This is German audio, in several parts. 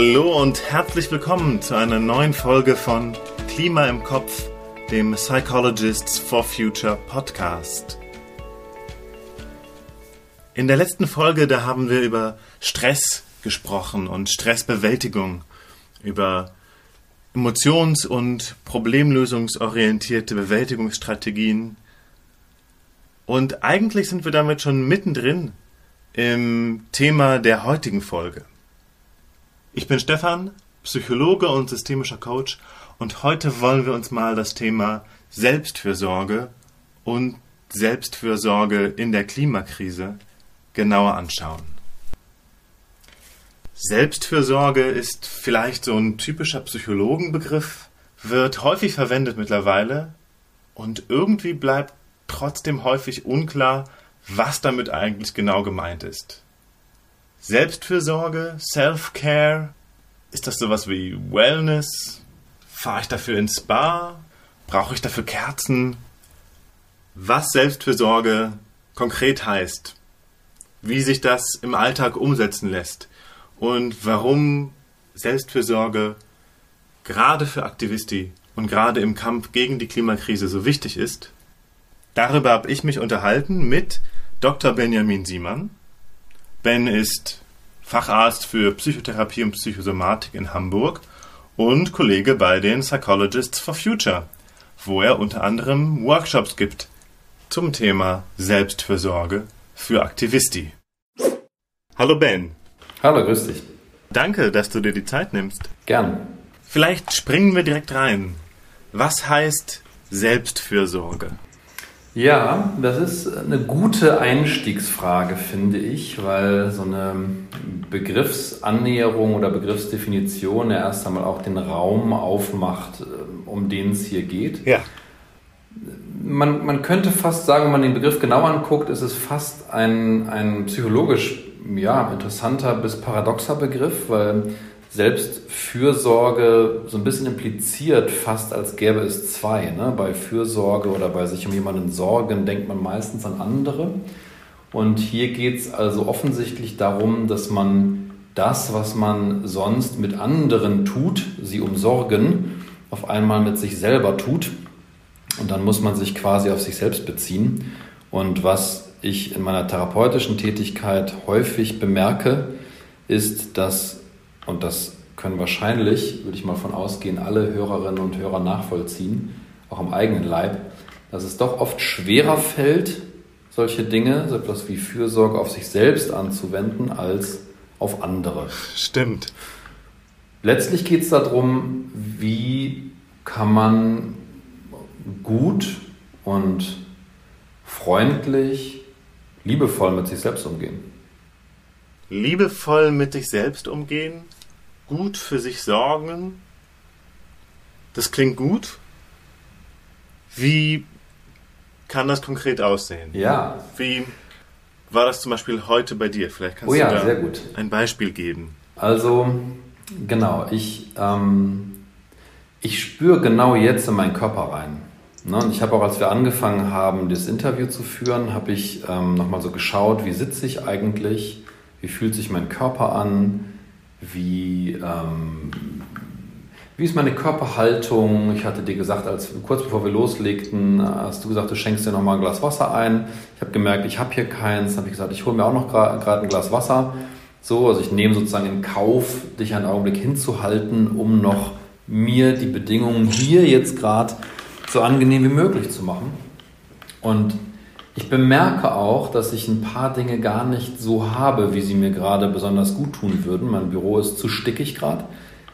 Hallo und herzlich willkommen zu einer neuen Folge von Klima im Kopf, dem Psychologists for Future Podcast. In der letzten Folge, da haben wir über Stress gesprochen und Stressbewältigung, über emotions- und problemlösungsorientierte Bewältigungsstrategien. Und eigentlich sind wir damit schon mittendrin im Thema der heutigen Folge. Ich bin Stefan, Psychologe und systemischer Coach und heute wollen wir uns mal das Thema Selbstfürsorge und Selbstfürsorge in der Klimakrise genauer anschauen. Selbstfürsorge ist vielleicht so ein typischer Psychologenbegriff, wird häufig verwendet mittlerweile und irgendwie bleibt trotzdem häufig unklar, was damit eigentlich genau gemeint ist. Selbstfürsorge, Self-Care, ist das sowas wie Wellness? Fahre ich dafür ins Spa? Brauche ich dafür Kerzen? Was Selbstfürsorge konkret heißt, wie sich das im Alltag umsetzen lässt und warum Selbstfürsorge gerade für Aktivisti und gerade im Kampf gegen die Klimakrise so wichtig ist, darüber habe ich mich unterhalten mit Dr. Benjamin Siemann. Ben ist Facharzt für Psychotherapie und Psychosomatik in Hamburg und Kollege bei den Psychologists for Future, wo er unter anderem Workshops gibt zum Thema Selbstfürsorge für Aktivisti. Hallo Ben. Hallo, grüß dich. Danke, dass du dir die Zeit nimmst. Gern. Vielleicht springen wir direkt rein. Was heißt Selbstfürsorge? Ja, das ist eine gute Einstiegsfrage, finde ich, weil so eine Begriffsannäherung oder Begriffsdefinition ja erst einmal auch den Raum aufmacht, äh, um den es hier geht. Ja. Man, man könnte fast sagen, wenn man den Begriff genau anguckt, ist es fast ein, ein psychologisch ja, interessanter bis paradoxer Begriff, weil Selbstfürsorge so ein bisschen impliziert, fast als gäbe es zwei. Ne? Bei Fürsorge oder bei sich um jemanden sorgen denkt man meistens an andere. Und hier geht es also offensichtlich darum, dass man das, was man sonst mit anderen tut, sie umsorgen, auf einmal mit sich selber tut. Und dann muss man sich quasi auf sich selbst beziehen. Und was ich in meiner therapeutischen Tätigkeit häufig bemerke, ist, dass und das können wahrscheinlich, würde ich mal von ausgehen, alle Hörerinnen und Hörer nachvollziehen, auch am eigenen Leib, dass es doch oft schwerer fällt, solche Dinge, so etwas wie Fürsorge auf sich selbst anzuwenden, als auf andere. Stimmt. Letztlich geht es darum, wie kann man gut und freundlich, liebevoll mit sich selbst umgehen. Liebevoll mit sich selbst umgehen? Gut für sich sorgen. Das klingt gut. Wie kann das konkret aussehen? Ja. Wie war das zum Beispiel heute bei dir? Vielleicht kannst oh ja, du da sehr gut. ein Beispiel geben. Also, genau, ich, ähm, ich spüre genau jetzt in meinen Körper rein. Ne? Und ich habe auch, als wir angefangen haben, das Interview zu führen, habe ich ähm, nochmal so geschaut, wie sitze ich eigentlich, wie fühlt sich mein Körper an, wie, ähm, wie ist meine Körperhaltung? Ich hatte dir gesagt, als kurz bevor wir loslegten, hast du gesagt, du schenkst dir nochmal ein Glas Wasser ein. Ich habe gemerkt, ich habe hier keins. Dann habe ich gesagt, ich hole mir auch noch gerade ein Glas Wasser. So, also ich nehme sozusagen in Kauf, dich einen Augenblick hinzuhalten, um noch mir die Bedingungen hier jetzt gerade so angenehm wie möglich zu machen. Und ich bemerke auch, dass ich ein paar Dinge gar nicht so habe, wie sie mir gerade besonders gut tun würden. Mein Büro ist zu stickig gerade.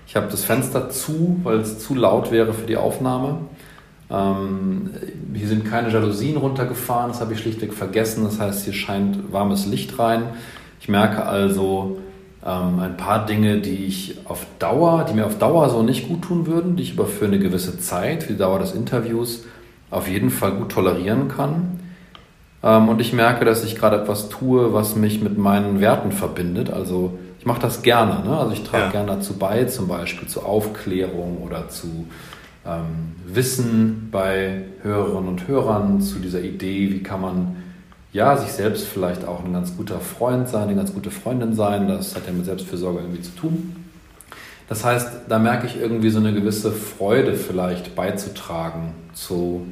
Ich habe das Fenster zu, weil es zu laut wäre für die Aufnahme. Ähm, hier sind keine Jalousien runtergefahren, das habe ich schlichtweg vergessen. Das heißt, hier scheint warmes Licht rein. Ich merke also ähm, ein paar Dinge, die ich auf Dauer, die mir auf Dauer so nicht gut tun würden, die ich aber für eine gewisse Zeit, wie die Dauer des Interviews, auf jeden Fall gut tolerieren kann. Ähm, und ich merke, dass ich gerade etwas tue, was mich mit meinen Werten verbindet. Also ich mache das gerne. Ne? Also ich trage ja. gerne dazu bei, zum Beispiel zu Aufklärung oder zu ähm, Wissen bei Hörerinnen und Hörern, zu dieser Idee, wie kann man ja sich selbst vielleicht auch ein ganz guter Freund sein, eine ganz gute Freundin sein. Das hat ja mit Selbstfürsorge irgendwie zu tun. Das heißt, da merke ich irgendwie so eine gewisse Freude vielleicht beizutragen zu,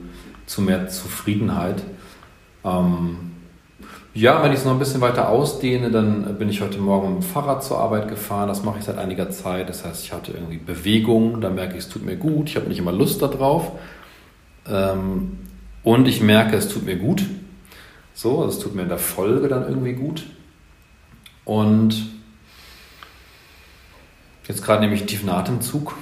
zu mehr Zufriedenheit. Ähm, ja, wenn ich es noch ein bisschen weiter ausdehne, dann bin ich heute Morgen mit dem Fahrrad zur Arbeit gefahren. Das mache ich seit einiger Zeit. Das heißt, ich hatte irgendwie Bewegung, da merke ich, es tut mir gut. Ich habe nicht immer Lust darauf. Ähm, und ich merke, es tut mir gut. So, es tut mir in der Folge dann irgendwie gut. Und jetzt gerade nehme ich einen tiefen Atemzug.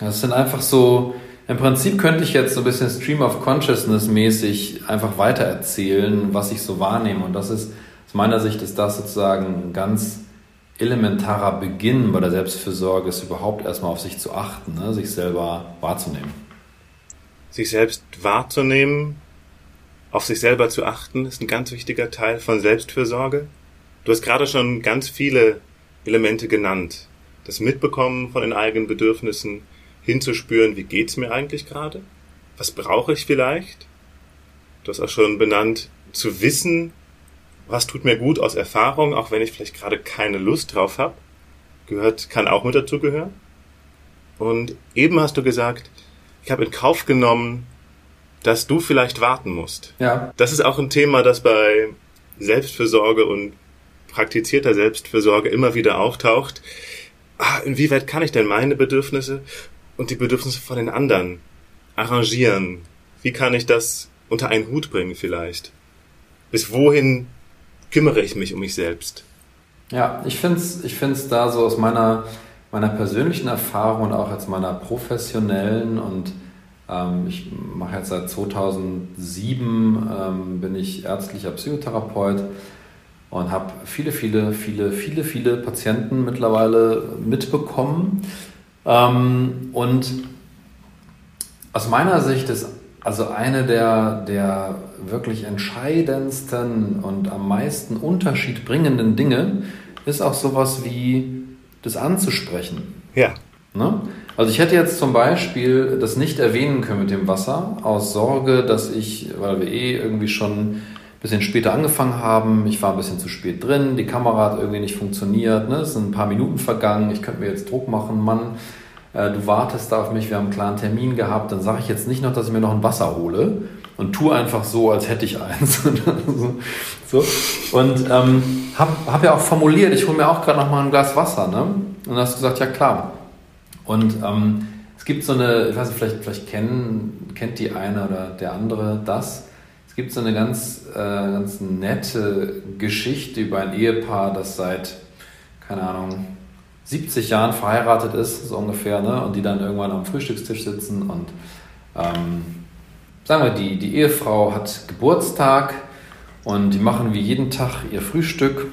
Das sind einfach so, im Prinzip könnte ich jetzt so ein bisschen Stream of Consciousness mäßig einfach weitererzählen, was ich so wahrnehme. Und das ist, aus meiner Sicht ist das sozusagen ein ganz elementarer Beginn bei der Selbstfürsorge, ist überhaupt erstmal auf sich zu achten, ne? sich selber wahrzunehmen. Sich selbst wahrzunehmen, auf sich selber zu achten, ist ein ganz wichtiger Teil von Selbstfürsorge. Du hast gerade schon ganz viele Elemente genannt. Das Mitbekommen von den eigenen Bedürfnissen, hinzuspüren, wie geht's mir eigentlich gerade? Was brauche ich vielleicht? Du hast auch schon benannt, zu wissen, was tut mir gut aus Erfahrung, auch wenn ich vielleicht gerade keine Lust drauf habe. Gehört, kann auch mit dazu gehören. Und eben hast du gesagt, ich habe in Kauf genommen, dass du vielleicht warten musst. Ja. Das ist auch ein Thema, das bei Selbstfürsorge und praktizierter Selbstfürsorge immer wieder auftaucht. Ah, inwieweit kann ich denn meine Bedürfnisse und die Bedürfnisse von den anderen arrangieren? Wie kann ich das unter einen Hut bringen vielleicht? Bis wohin kümmere ich mich um mich selbst? Ja, ich finde es ich find's da so aus meiner, meiner persönlichen Erfahrung und auch als meiner professionellen und ähm, ich mache jetzt seit 2007, ähm, bin ich ärztlicher Psychotherapeut und habe viele, viele, viele, viele, viele Patienten mittlerweile mitbekommen. Ähm, und aus meiner Sicht ist also eine der, der wirklich entscheidendsten und am meisten Unterschied bringenden Dinge ist auch sowas wie das anzusprechen. Ja. Ne? Also ich hätte jetzt zum Beispiel das nicht erwähnen können mit dem Wasser, aus Sorge, dass ich, weil wir eh irgendwie schon bisschen später angefangen haben, ich war ein bisschen zu spät drin, die Kamera hat irgendwie nicht funktioniert, ne? es sind ein paar Minuten vergangen, ich könnte mir jetzt Druck machen, Mann, äh, du wartest da auf mich, wir haben einen klaren Termin gehabt, dann sage ich jetzt nicht noch, dass ich mir noch ein Wasser hole und tue einfach so, als hätte ich eins. so. Und ähm, habe hab ja auch formuliert, ich hole mir auch gerade noch mal ein Glas Wasser. Ne? Und dann hast du gesagt, ja klar. Und ähm, es gibt so eine, ich weiß nicht, vielleicht, vielleicht kennen, kennt die eine oder der andere das. Es gibt so eine ganz, äh, ganz nette Geschichte über ein Ehepaar, das seit, keine Ahnung, 70 Jahren verheiratet ist, so ungefähr, ne? und die dann irgendwann am Frühstückstisch sitzen und ähm, sagen wir, die, die Ehefrau hat Geburtstag und die machen wie jeden Tag ihr Frühstück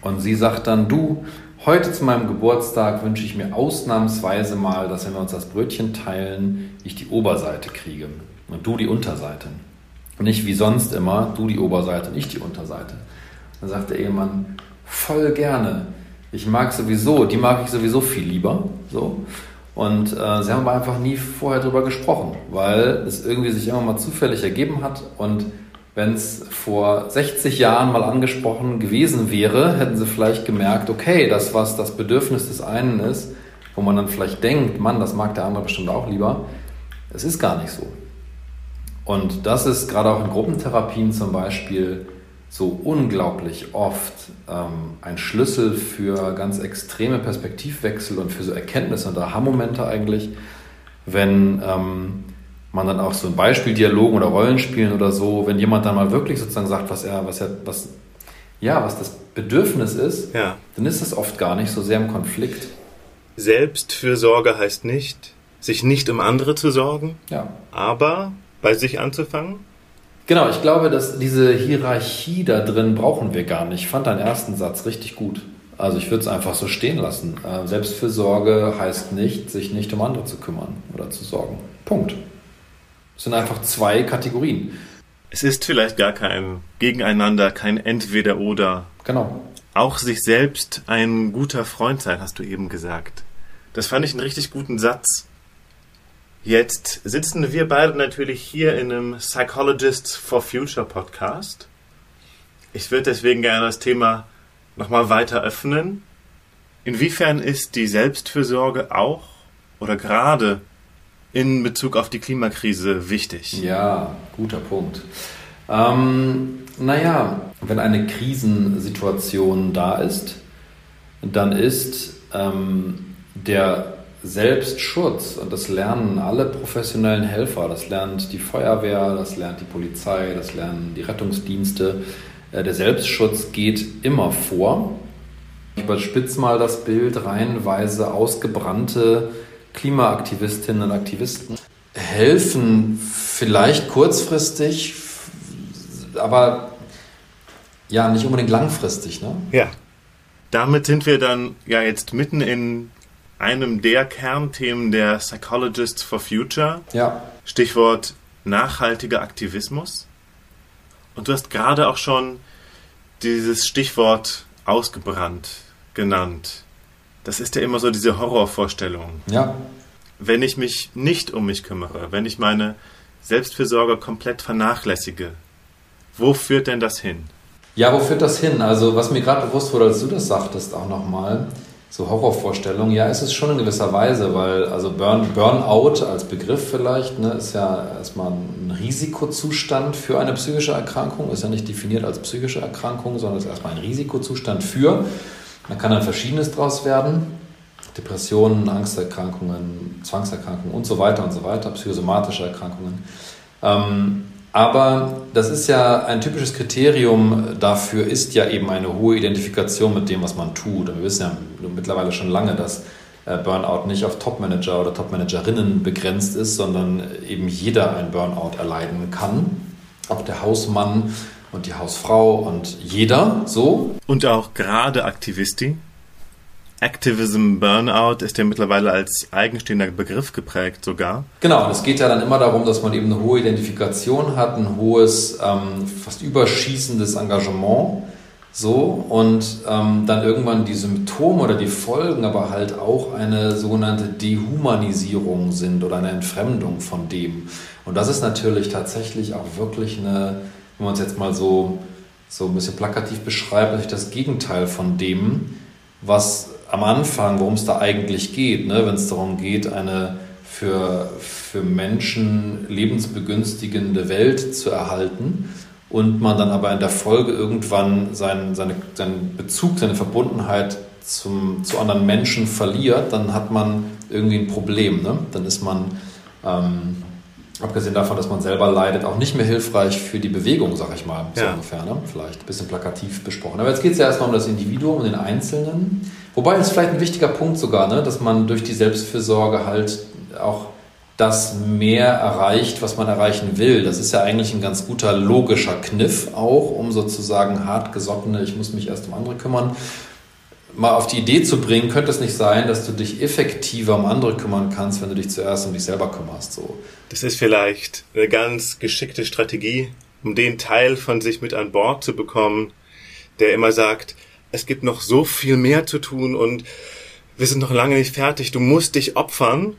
und sie sagt dann, du, Heute zu meinem Geburtstag wünsche ich mir ausnahmsweise mal, dass wenn wir uns das Brötchen teilen, ich die Oberseite kriege und du die Unterseite. Nicht wie sonst immer, du die Oberseite und ich die Unterseite. Dann sagt der Ehemann, voll gerne. Ich mag sowieso, die mag ich sowieso viel lieber. So. Und äh, sie haben aber einfach nie vorher darüber gesprochen, weil es irgendwie sich immer mal zufällig ergeben hat und wenn es vor 60 Jahren mal angesprochen gewesen wäre, hätten sie vielleicht gemerkt, okay, das, was das Bedürfnis des einen ist, wo man dann vielleicht denkt, Mann, das mag der andere bestimmt auch lieber, es ist gar nicht so. Und das ist gerade auch in Gruppentherapien zum Beispiel so unglaublich oft ähm, ein Schlüssel für ganz extreme Perspektivwechsel und für so Erkenntnisse und Aha-Momente eigentlich, wenn ähm, man dann auch so ein Beispieldialogen oder Rollenspielen oder so, wenn jemand dann mal wirklich sozusagen sagt, was er, was er, was, ja, was das Bedürfnis ist, ja. dann ist das oft gar nicht so sehr im Konflikt. Selbstfürsorge heißt nicht, sich nicht um andere zu sorgen, ja. aber bei sich anzufangen. Genau, ich glaube, dass diese Hierarchie da drin brauchen wir gar nicht. Ich fand deinen ersten Satz richtig gut. Also ich würde es einfach so stehen lassen. Äh, Selbstfürsorge heißt nicht, sich nicht um andere zu kümmern oder zu sorgen. Punkt. Es sind einfach zwei Kategorien. Es ist vielleicht gar kein Gegeneinander, kein Entweder-Oder. Genau. Auch sich selbst ein guter Freund sein, hast du eben gesagt. Das fand ich einen richtig guten Satz. Jetzt sitzen wir beide natürlich hier in einem Psychologists for Future Podcast. Ich würde deswegen gerne das Thema nochmal weiter öffnen. Inwiefern ist die Selbstfürsorge auch oder gerade in Bezug auf die Klimakrise wichtig? Ja, guter Punkt. Ähm, naja, wenn eine Krisensituation da ist, dann ist ähm, der Selbstschutz, und das lernen alle professionellen Helfer, das lernt die Feuerwehr, das lernt die Polizei, das lernen die Rettungsdienste, äh, der Selbstschutz geht immer vor. Ich überspitze mal das Bild, reihenweise ausgebrannte Klimaaktivistinnen und Aktivisten helfen vielleicht kurzfristig, aber ja, nicht unbedingt langfristig. Ne? Ja. Damit sind wir dann ja jetzt mitten in einem der Kernthemen der Psychologists for Future. Ja. Stichwort nachhaltiger Aktivismus. Und du hast gerade auch schon dieses Stichwort ausgebrannt genannt. Das ist ja immer so diese Horrorvorstellung. Ja. Wenn ich mich nicht um mich kümmere, wenn ich meine Selbstfürsorge komplett vernachlässige, wo führt denn das hin? Ja, wo führt das hin? Also, was mir gerade bewusst wurde, als du das sagtest, auch nochmal, so Horrorvorstellungen, ja, ist es schon in gewisser Weise, weil also Burn, Burnout als Begriff vielleicht ne, ist ja erstmal ein Risikozustand für eine psychische Erkrankung, ist ja nicht definiert als psychische Erkrankung, sondern ist erstmal ein Risikozustand für. Man kann dann verschiedenes draus werden. Depressionen, Angsterkrankungen, Zwangserkrankungen und so weiter und so weiter, psychosomatische Erkrankungen. Ähm, aber das ist ja ein typisches Kriterium dafür, ist ja eben eine hohe Identifikation mit dem, was man tut. Und wir wissen ja mittlerweile schon lange, dass äh, Burnout nicht auf Topmanager oder Topmanagerinnen begrenzt ist, sondern eben jeder ein Burnout erleiden kann. Auch der Hausmann und die Hausfrau und jeder so. Und auch gerade Aktivisti. Activism Burnout ist ja mittlerweile als eigenstehender Begriff geprägt sogar. Genau, es geht ja dann immer darum, dass man eben eine hohe Identifikation hat, ein hohes, ähm, fast überschießendes Engagement. So, und ähm, dann irgendwann die Symptome oder die Folgen aber halt auch eine sogenannte Dehumanisierung sind oder eine Entfremdung von dem. Und das ist natürlich tatsächlich auch wirklich eine, wenn man es jetzt mal so, so ein bisschen plakativ beschreibt, natürlich das Gegenteil von dem, was am Anfang, worum es da eigentlich geht, ne? wenn es darum geht, eine für, für Menschen lebensbegünstigende Welt zu erhalten und man dann aber in der Folge irgendwann seinen, seine, seinen Bezug, seine Verbundenheit zum, zu anderen Menschen verliert, dann hat man irgendwie ein Problem. Ne? Dann ist man, ähm, abgesehen davon, dass man selber leidet, auch nicht mehr hilfreich für die Bewegung, sag ich mal, so Ja. ungefähr. Ne? Vielleicht ein bisschen plakativ besprochen. Aber jetzt geht es ja erstmal um das Individuum, um den Einzelnen. Wobei es vielleicht ein wichtiger Punkt sogar, ne? dass man durch die Selbstfürsorge halt auch das mehr erreicht, was man erreichen will. Das ist ja eigentlich ein ganz guter logischer Kniff auch, um sozusagen hartgesottene, ich muss mich erst um andere kümmern, mal auf die Idee zu bringen, könnte es nicht sein, dass du dich effektiver um andere kümmern kannst, wenn du dich zuerst um dich selber kümmerst. So. Das ist vielleicht eine ganz geschickte Strategie, um den Teil von sich mit an Bord zu bekommen, der immer sagt, es gibt noch so viel mehr zu tun und wir sind noch lange nicht fertig, du musst dich opfern.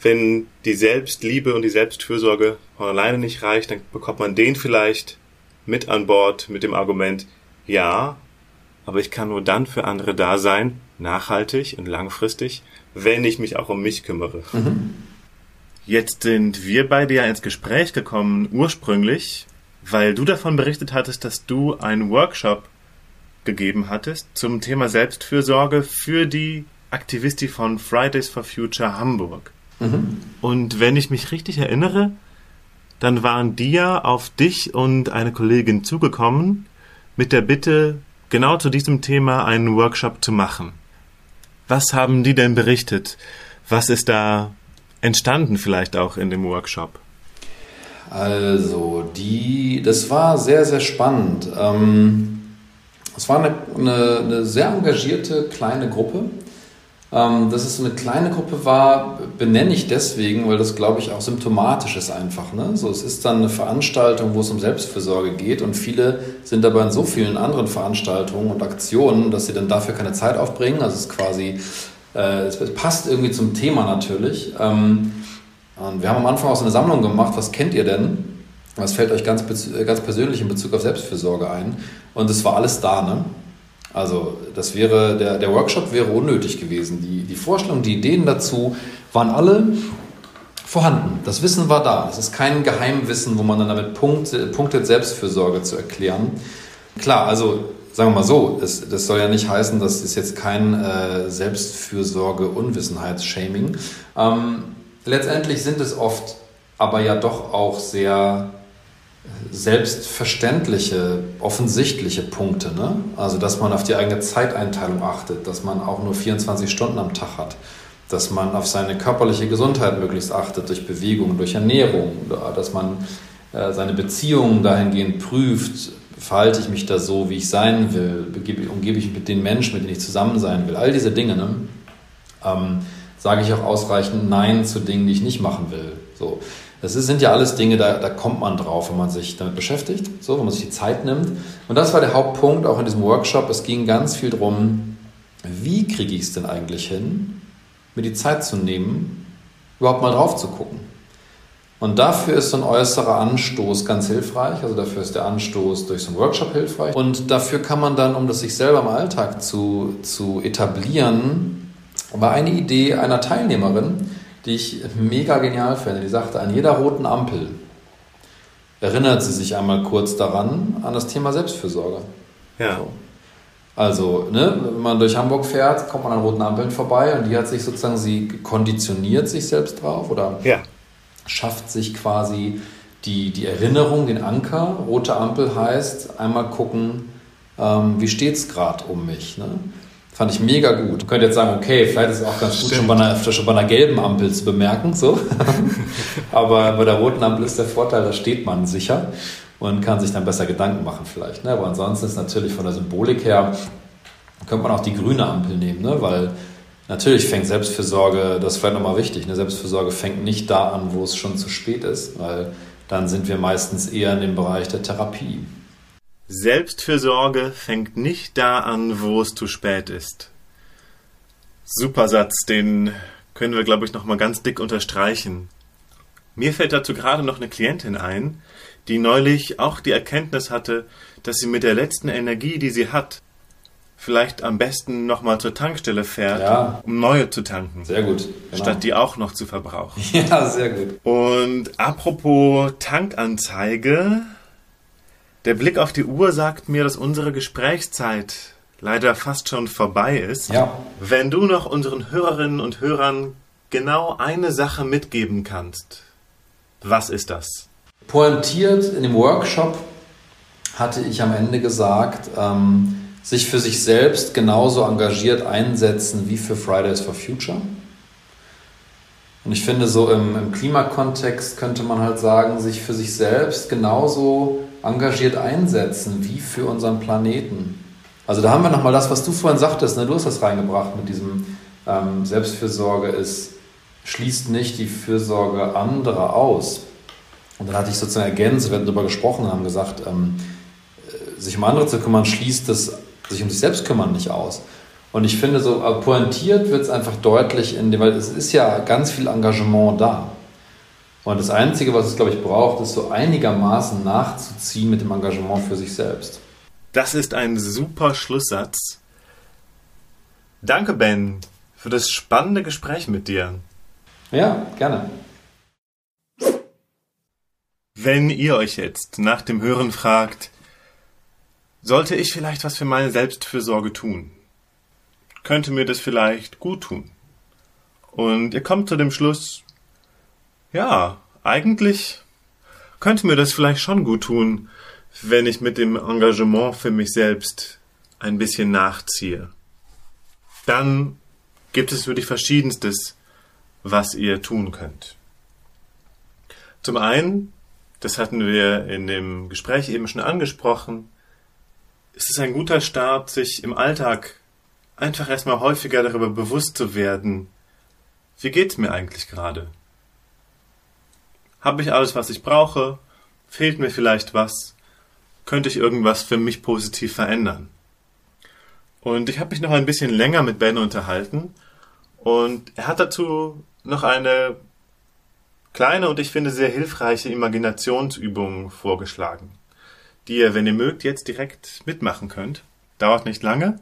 Wenn die Selbstliebe und die Selbstfürsorge von alleine nicht reicht, dann bekommt man den vielleicht mit an Bord mit dem Argument, ja, aber ich kann nur dann für andere da sein, nachhaltig und langfristig, wenn ich mich auch um mich kümmere. Jetzt sind wir beide ja ins Gespräch gekommen, ursprünglich, weil du davon berichtet hattest, dass du einen Workshop gegeben hattest zum Thema Selbstfürsorge für die Aktivisti von Fridays for Future Hamburg. Und wenn ich mich richtig erinnere, dann waren die ja auf dich und eine Kollegin zugekommen mit der Bitte, genau zu diesem Thema einen Workshop zu machen. Was haben die denn berichtet? Was ist da entstanden vielleicht auch in dem Workshop? Also, die, das war sehr, sehr spannend. Ähm, es war eine, eine, eine sehr engagierte kleine Gruppe. Ähm, dass es so eine kleine Gruppe war, benenne ich deswegen, weil das, glaube ich, auch symptomatisch ist einfach. Ne? So, es ist dann eine Veranstaltung, wo es um Selbstfürsorge geht und viele sind aber in so vielen anderen Veranstaltungen und Aktionen, dass sie dann dafür keine Zeit aufbringen. Also es ist quasi, äh, es passt irgendwie zum Thema natürlich. Ähm, und wir haben am Anfang auch so eine Sammlung gemacht, was kennt ihr denn? Was fällt euch ganz, äh, ganz persönlich in Bezug auf Selbstfürsorge ein? Und es war alles da, ne? Also das wäre, der, der Workshop wäre unnötig gewesen. Die, die Vorstellungen, die Ideen dazu waren alle vorhanden. Das Wissen war da. Es ist kein Geheimwissen, wo man dann damit punktet, punktet Selbstfürsorge zu erklären. Klar, also sagen wir mal so, es, das soll ja nicht heißen, das ist jetzt kein äh, Selbstfürsorge-Unwissenheitsshaming. Ähm, letztendlich sind es oft aber ja doch auch sehr selbstverständliche, offensichtliche Punkte. Ne? Also, dass man auf die eigene Zeiteinteilung achtet, dass man auch nur 24 Stunden am Tag hat, dass man auf seine körperliche Gesundheit möglichst achtet, durch Bewegung, durch Ernährung, dass man äh, seine Beziehungen dahingehend prüft, verhalte ich mich da so, wie ich sein will, umgebe ich mich mit den Menschen, mit denen ich zusammen sein will, all diese Dinge. Ne? Ähm, sage ich auch ausreichend Nein zu Dingen, die ich nicht machen will. So. Das sind ja alles Dinge, da, da kommt man drauf, wenn man sich damit beschäftigt, so, wenn man sich die Zeit nimmt. Und das war der Hauptpunkt auch in diesem Workshop. Es ging ganz viel darum, wie kriege ich es denn eigentlich hin, mir die Zeit zu nehmen, überhaupt mal drauf zu gucken. Und dafür ist so ein äußerer Anstoß ganz hilfreich. Also dafür ist der Anstoß durch so einen Workshop hilfreich. Und dafür kann man dann, um das sich selber im Alltag zu, zu etablieren, war eine Idee einer Teilnehmerin, die ich mega genial finde. Die sagte, an jeder roten Ampel erinnert sie sich einmal kurz daran, an das Thema Selbstfürsorge. Ja. So. Also, ne, wenn man durch Hamburg fährt, kommt man an roten Ampeln vorbei und die hat sich sozusagen, sie konditioniert sich selbst drauf oder ja. schafft sich quasi die, die Erinnerung, den Anker. Rote Ampel heißt, einmal gucken, ähm, wie steht es gerade um mich. Ne? Fand ich mega gut. Man könnte jetzt sagen, okay, vielleicht ist es auch ganz Stimmt. gut, schon bei, einer, schon bei einer gelben Ampel zu bemerken. So. Aber bei der roten Ampel ist der Vorteil, da steht man sicher und kann sich dann besser Gedanken machen vielleicht. Ne? Aber ansonsten ist natürlich von der Symbolik her, könnte man auch die grüne Ampel nehmen, ne? weil natürlich fängt Selbstfürsorge, das ist vielleicht nochmal wichtig, ne? Selbstfürsorge fängt nicht da an, wo es schon zu spät ist, weil dann sind wir meistens eher in dem Bereich der Therapie. Selbstfürsorge fängt nicht da an, wo es zu spät ist. Super Satz, den können wir, glaube ich, noch mal ganz dick unterstreichen. Mir fällt dazu gerade noch eine Klientin ein, die neulich auch die Erkenntnis hatte, dass sie mit der letzten Energie, die sie hat, vielleicht am besten nochmal zur Tankstelle fährt, ja. um neue zu tanken. Sehr gut. Genau. Statt die auch noch zu verbrauchen. Ja, sehr gut. Und apropos Tankanzeige, der Blick auf die Uhr sagt mir, dass unsere Gesprächszeit leider fast schon vorbei ist. Ja. Wenn du noch unseren Hörerinnen und Hörern genau eine Sache mitgeben kannst, was ist das? Pointiert in dem Workshop hatte ich am Ende gesagt, ähm, sich für sich selbst genauso engagiert einsetzen wie für Fridays for Future. Und ich finde, so im, im Klimakontext könnte man halt sagen, sich für sich selbst genauso engagiert einsetzen, wie für unseren Planeten. Also da haben wir nochmal das, was du vorhin sagtest, ne? du hast das reingebracht mit diesem ähm, Selbstfürsorge ist, schließt nicht die Fürsorge anderer aus. Und dann hatte ich sozusagen ergänzt, wir hatten darüber gesprochen haben gesagt, ähm, äh, sich um andere zu kümmern, schließt das sich um sich selbst kümmern nicht aus. Und ich finde, so äh, pointiert wird es einfach deutlich, in dem, weil es ist ja ganz viel Engagement da. Und das Einzige, was es, glaube ich, braucht, ist so einigermaßen nachzuziehen mit dem Engagement für sich selbst. Das ist ein super Schlusssatz. Danke, Ben, für das spannende Gespräch mit dir. Ja, gerne. Wenn ihr euch jetzt nach dem Hören fragt, sollte ich vielleicht was für meine Selbstfürsorge tun? Könnte mir das vielleicht gut tun? Und ihr kommt zu dem Schluss, ja, eigentlich könnte mir das vielleicht schon gut tun, wenn ich mit dem Engagement für mich selbst ein bisschen nachziehe. Dann gibt es wirklich verschiedenstes, was ihr tun könnt. Zum einen, das hatten wir in dem Gespräch eben schon angesprochen, ist es ein guter Start, sich im Alltag einfach erstmal häufiger darüber bewusst zu werden, wie geht's mir eigentlich gerade? Habe ich alles, was ich brauche? Fehlt mir vielleicht was? Könnte ich irgendwas für mich positiv verändern? Und ich habe mich noch ein bisschen länger mit Ben unterhalten und er hat dazu noch eine kleine und ich finde sehr hilfreiche Imaginationsübung vorgeschlagen, die ihr, wenn ihr mögt, jetzt direkt mitmachen könnt. dauert nicht lange,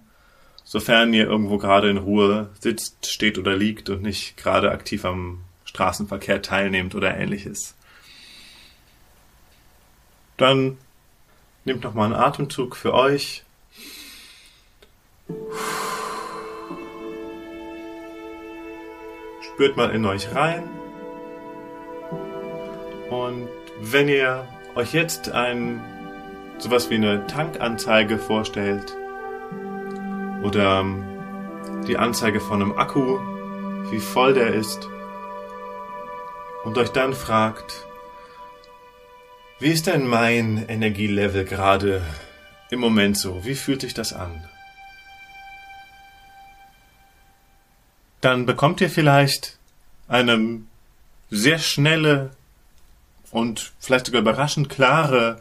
sofern ihr irgendwo gerade in Ruhe sitzt, steht oder liegt und nicht gerade aktiv am Straßenverkehr teilnehmt oder ähnliches. Dann nehmt noch mal einen Atemzug für euch. Spürt mal in euch rein. Und wenn ihr euch jetzt ein sowas wie eine Tankanzeige vorstellt oder die Anzeige von einem Akku, wie voll der ist und euch dann fragt, wie ist denn mein Energielevel gerade im Moment so? Wie fühlt sich das an? Dann bekommt ihr vielleicht eine sehr schnelle und vielleicht sogar überraschend klare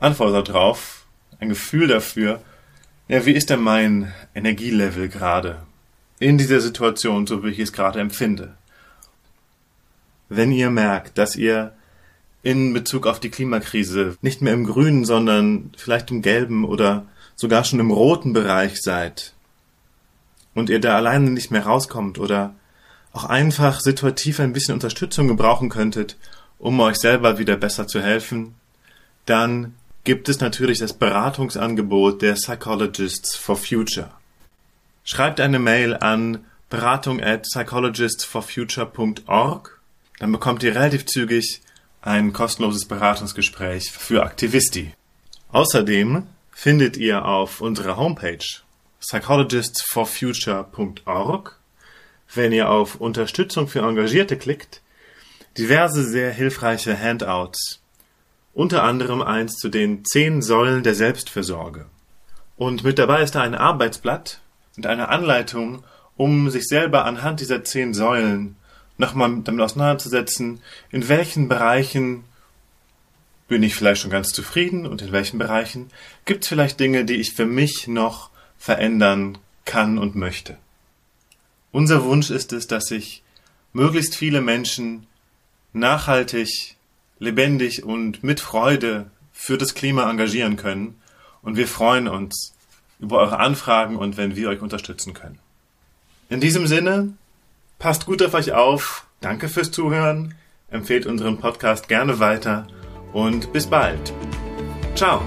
Antwort darauf, ein Gefühl dafür, ja, wie ist denn mein Energielevel gerade in dieser Situation, so wie ich es gerade empfinde? Wenn ihr merkt, dass ihr in Bezug auf die Klimakrise nicht mehr im grünen, sondern vielleicht im gelben oder sogar schon im roten Bereich seid und ihr da alleine nicht mehr rauskommt oder auch einfach situativ ein bisschen Unterstützung gebrauchen könntet, um euch selber wieder besser zu helfen, dann gibt es natürlich das Beratungsangebot der Psychologists for Future. Schreibt eine Mail an beratung at psychologistsforfuture.org, dann bekommt ihr relativ zügig ein kostenloses Beratungsgespräch für Aktivisti. Außerdem findet ihr auf unserer Homepage psychologistsforfuture.org, wenn ihr auf Unterstützung für Engagierte klickt, diverse sehr hilfreiche Handouts, unter anderem eins zu den zehn Säulen der Selbstfürsorge. Und mit dabei ist da ein Arbeitsblatt und eine Anleitung, um sich selber anhand dieser zehn Säulen nochmal damit auseinanderzusetzen, in welchen Bereichen bin ich vielleicht schon ganz zufrieden und in welchen Bereichen gibt es vielleicht Dinge, die ich für mich noch verändern kann und möchte. Unser Wunsch ist es, dass sich möglichst viele Menschen nachhaltig, lebendig und mit Freude für das Klima engagieren können und wir freuen uns über eure Anfragen und wenn wir euch unterstützen können. In diesem Sinne Passt gut auf euch auf. Danke fürs Zuhören. Empfehlt unseren Podcast gerne weiter und bis bald. Ciao.